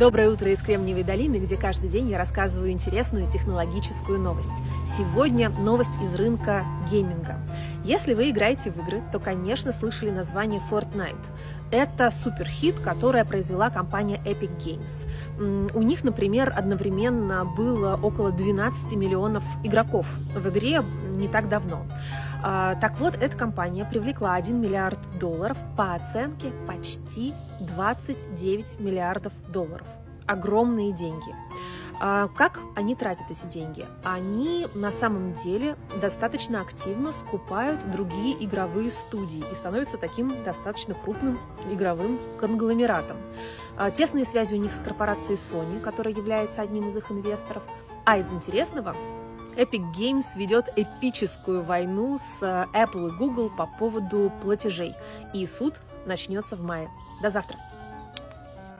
Доброе утро из Кремниевой долины, где каждый день я рассказываю интересную технологическую новость. Сегодня новость из рынка гейминга. Если вы играете в игры, то, конечно, слышали название Fortnite. Это суперхит, которое произвела компания Epic Games. У них, например, одновременно было около 12 миллионов игроков в игре не так давно. А, так вот, эта компания привлекла 1 миллиард долларов по оценке почти 29 миллиардов долларов. Огромные деньги. А как они тратят эти деньги? Они на самом деле достаточно активно скупают другие игровые студии и становятся таким достаточно крупным игровым конгломератом. А, тесные связи у них с корпорацией Sony, которая является одним из их инвесторов. А из интересного, Epic Games ведет эпическую войну с э, Apple и Google по поводу платежей. И суд начнется в мае. До завтра!